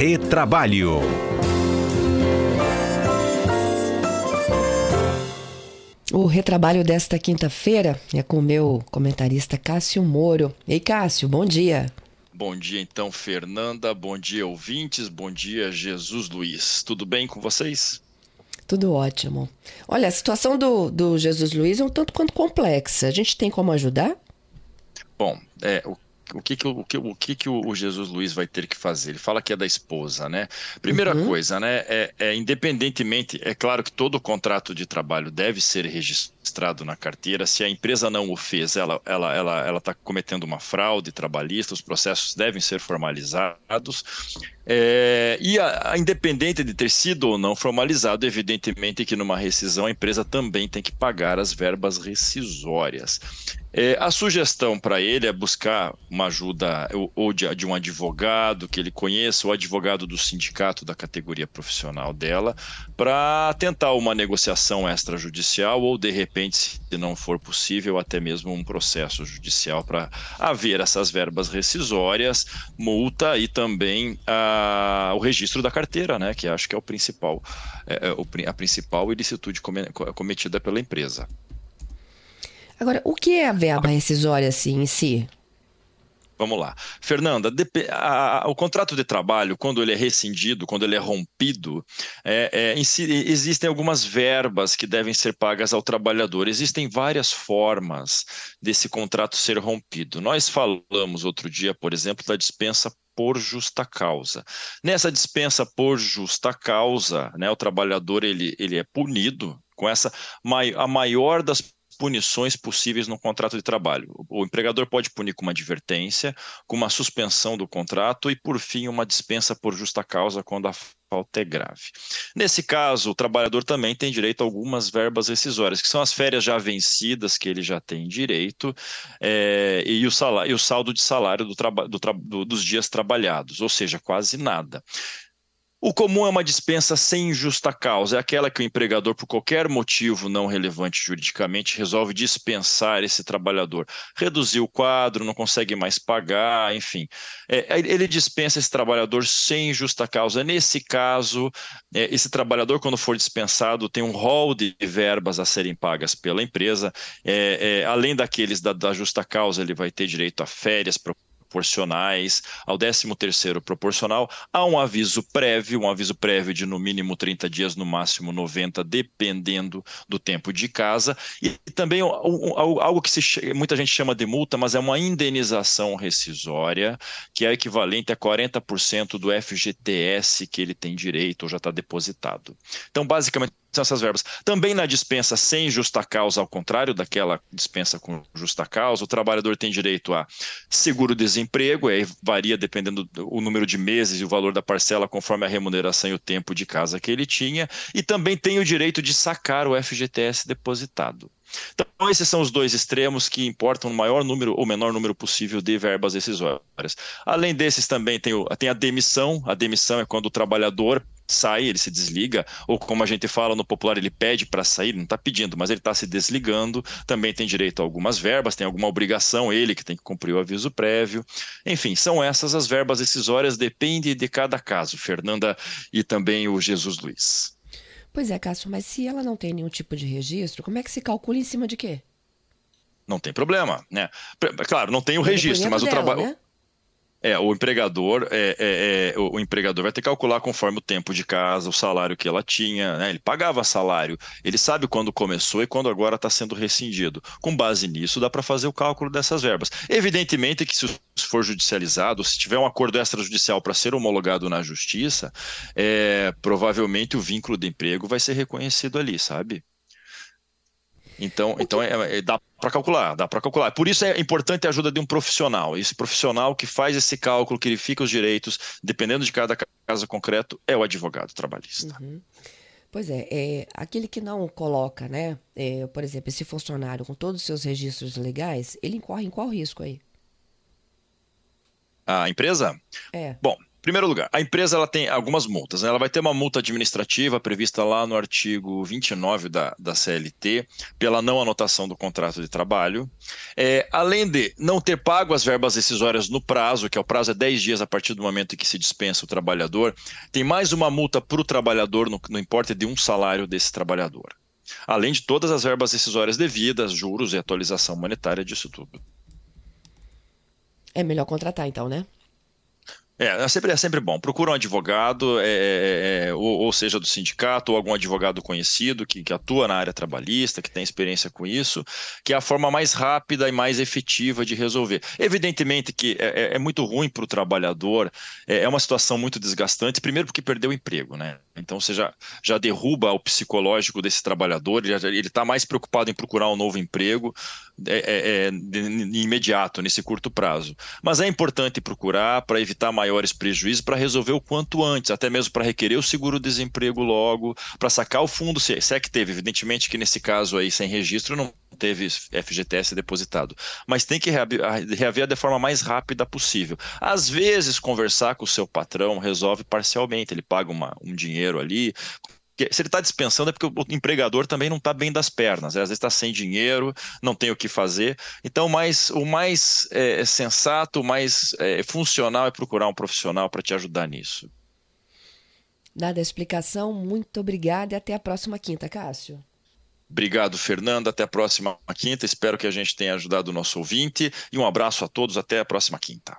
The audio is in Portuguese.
Retrabalho. O retrabalho desta quinta-feira é com o meu comentarista Cássio Moro. Ei, Cássio, bom dia. Bom dia, então, Fernanda. Bom dia, ouvintes. Bom dia, Jesus Luiz. Tudo bem com vocês? Tudo ótimo. Olha, a situação do, do Jesus Luiz é um tanto quanto complexa. A gente tem como ajudar? Bom, é, o o que que o, que, o, que, que o Jesus Luiz vai ter que fazer? Ele fala que é da esposa, né? Primeira uhum. coisa, né? É, é, independentemente, é claro que todo contrato de trabalho deve ser registrado na carteira. Se a empresa não o fez, ela ela ela ela está cometendo uma fraude trabalhista. Os processos devem ser formalizados. É, e a, a, independente de ter sido ou não formalizado, evidentemente que numa rescisão a empresa também tem que pagar as verbas rescisórias. É, a sugestão para ele é buscar uma ajuda ou de, de, um advogado que ele conheça, ou advogado do sindicato da categoria profissional dela, para tentar uma negociação extrajudicial ou, de repente, se não for possível, até mesmo um processo judicial para haver essas verbas rescisórias, multa e também o registro da carteira, né, que acho que é o principal, é, é a principal ilicitude cometida pela empresa. Agora, o que é a verba rescisória assim em si? Vamos lá. Fernanda, a, a, o contrato de trabalho, quando ele é rescindido, quando ele é rompido, é, é, existem algumas verbas que devem ser pagas ao trabalhador. Existem várias formas desse contrato ser rompido. Nós falamos outro dia, por exemplo, da dispensa por justa causa. Nessa dispensa por justa causa, né, o trabalhador ele, ele é punido com essa a maior das punições possíveis no contrato de trabalho. O empregador pode punir com uma advertência, com uma suspensão do contrato e, por fim, uma dispensa por justa causa quando a falta é grave. Nesse caso, o trabalhador também tem direito a algumas verbas rescisórias, que são as férias já vencidas que ele já tem direito é, e, o salário, e o saldo de salário do do do, dos dias trabalhados, ou seja, quase nada. O comum é uma dispensa sem justa causa, é aquela que o empregador, por qualquer motivo não relevante juridicamente, resolve dispensar esse trabalhador. Reduzir o quadro, não consegue mais pagar, enfim. É, ele dispensa esse trabalhador sem justa causa. Nesse caso, é, esse trabalhador, quando for dispensado, tem um rol de verbas a serem pagas pela empresa. É, é além daqueles da, da justa causa, ele vai ter direito a férias, proporcionais, ao 13º proporcional, há um aviso prévio, um aviso prévio de no mínimo 30 dias, no máximo 90, dependendo do tempo de casa, e também algo que se, muita gente chama de multa, mas é uma indenização rescisória, que é equivalente a 40% do FGTS que ele tem direito ou já está depositado. Então, basicamente, são essas verbas. Também na dispensa sem justa causa, ao contrário daquela dispensa com justa causa, o trabalhador tem direito a seguro-desemprego, aí varia dependendo do número de meses e o valor da parcela conforme a remuneração e o tempo de casa que ele tinha, e também tem o direito de sacar o FGTS depositado. Então, esses são os dois extremos que importam o maior número ou menor número possível de verbas decisórias. Além desses, também tem, o, tem a demissão. A demissão é quando o trabalhador sai, ele se desliga, ou como a gente fala no popular, ele pede para sair, não está pedindo, mas ele está se desligando, também tem direito a algumas verbas, tem alguma obrigação, ele que tem que cumprir o aviso prévio. Enfim, são essas as verbas decisórias, depende de cada caso, Fernanda e também o Jesus Luiz. Pois é, Cássio, mas se ela não tem nenhum tipo de registro, como é que se calcula em cima de quê? Não tem problema, né? Claro, não tem o registro, mas o trabalho. Né? É, o empregador, é, é, é, o, empregador vai ter que calcular conforme o tempo de casa, o salário que ela tinha, né? Ele pagava salário, ele sabe quando começou e quando agora está sendo rescindido. Com base nisso, dá para fazer o cálculo dessas verbas. Evidentemente que se for judicializado, se tiver um acordo extrajudicial para ser homologado na justiça, é, provavelmente o vínculo de emprego vai ser reconhecido ali, sabe? Então, então é, é, dá para calcular, dá para calcular. Por isso é importante a ajuda de um profissional. Esse profissional que faz esse cálculo, que verifica os direitos, dependendo de cada caso concreto, é o advogado trabalhista. Uhum. Pois é, é, aquele que não coloca, né? É, por exemplo, esse funcionário com todos os seus registros legais, ele incorre em qual risco aí? A empresa? É. Bom, primeiro lugar, a empresa ela tem algumas multas. Né? Ela vai ter uma multa administrativa prevista lá no artigo 29 da, da CLT, pela não anotação do contrato de trabalho. É, além de não ter pago as verbas decisórias no prazo, que é o prazo é 10 dias a partir do momento em que se dispensa o trabalhador, tem mais uma multa para o trabalhador, no, no importe de um salário desse trabalhador. Além de todas as verbas decisórias devidas, juros e atualização monetária disso tudo. É melhor contratar, então, né? É, é sempre, é sempre bom. Procura um advogado, é, é, é, ou, ou, seja do sindicato, ou algum advogado conhecido que, que, atua na área trabalhista, que tem experiência com isso, que é a forma mais rápida e mais efetiva de resolver. Evidentemente que é, é, é muito ruim para o trabalhador, é, uma situação muito desgastante, primeiro porque perdeu o emprego, né? Então você já, já derruba o psicológico desse trabalhador, ele está mais preocupado em procurar um novo emprego é, é, de, de imediato, nesse curto prazo. Mas é importante procurar para evitar maior maiores prejuízos para resolver o quanto antes, até mesmo para requerer o seguro-desemprego logo, para sacar o fundo, se, é que teve, evidentemente que nesse caso aí sem registro não teve FGTS depositado, mas tem que reaver, da forma mais rápida possível. Às vezes conversar com o seu patrão resolve parcialmente, ele paga uma, um dinheiro ali, se ele está dispensando é porque o empregador também não está bem das pernas, né? às vezes está sem dinheiro, não tem o que fazer. Então, mais, o mais é, sensato, o mais é, funcional é procurar um profissional para te ajudar nisso. Dada a explicação, muito obrigada e até a próxima quinta, Cássio. Obrigado, Fernando. Até a próxima quinta. Espero que a gente tenha ajudado o nosso ouvinte. E um abraço a todos. Até a próxima quinta.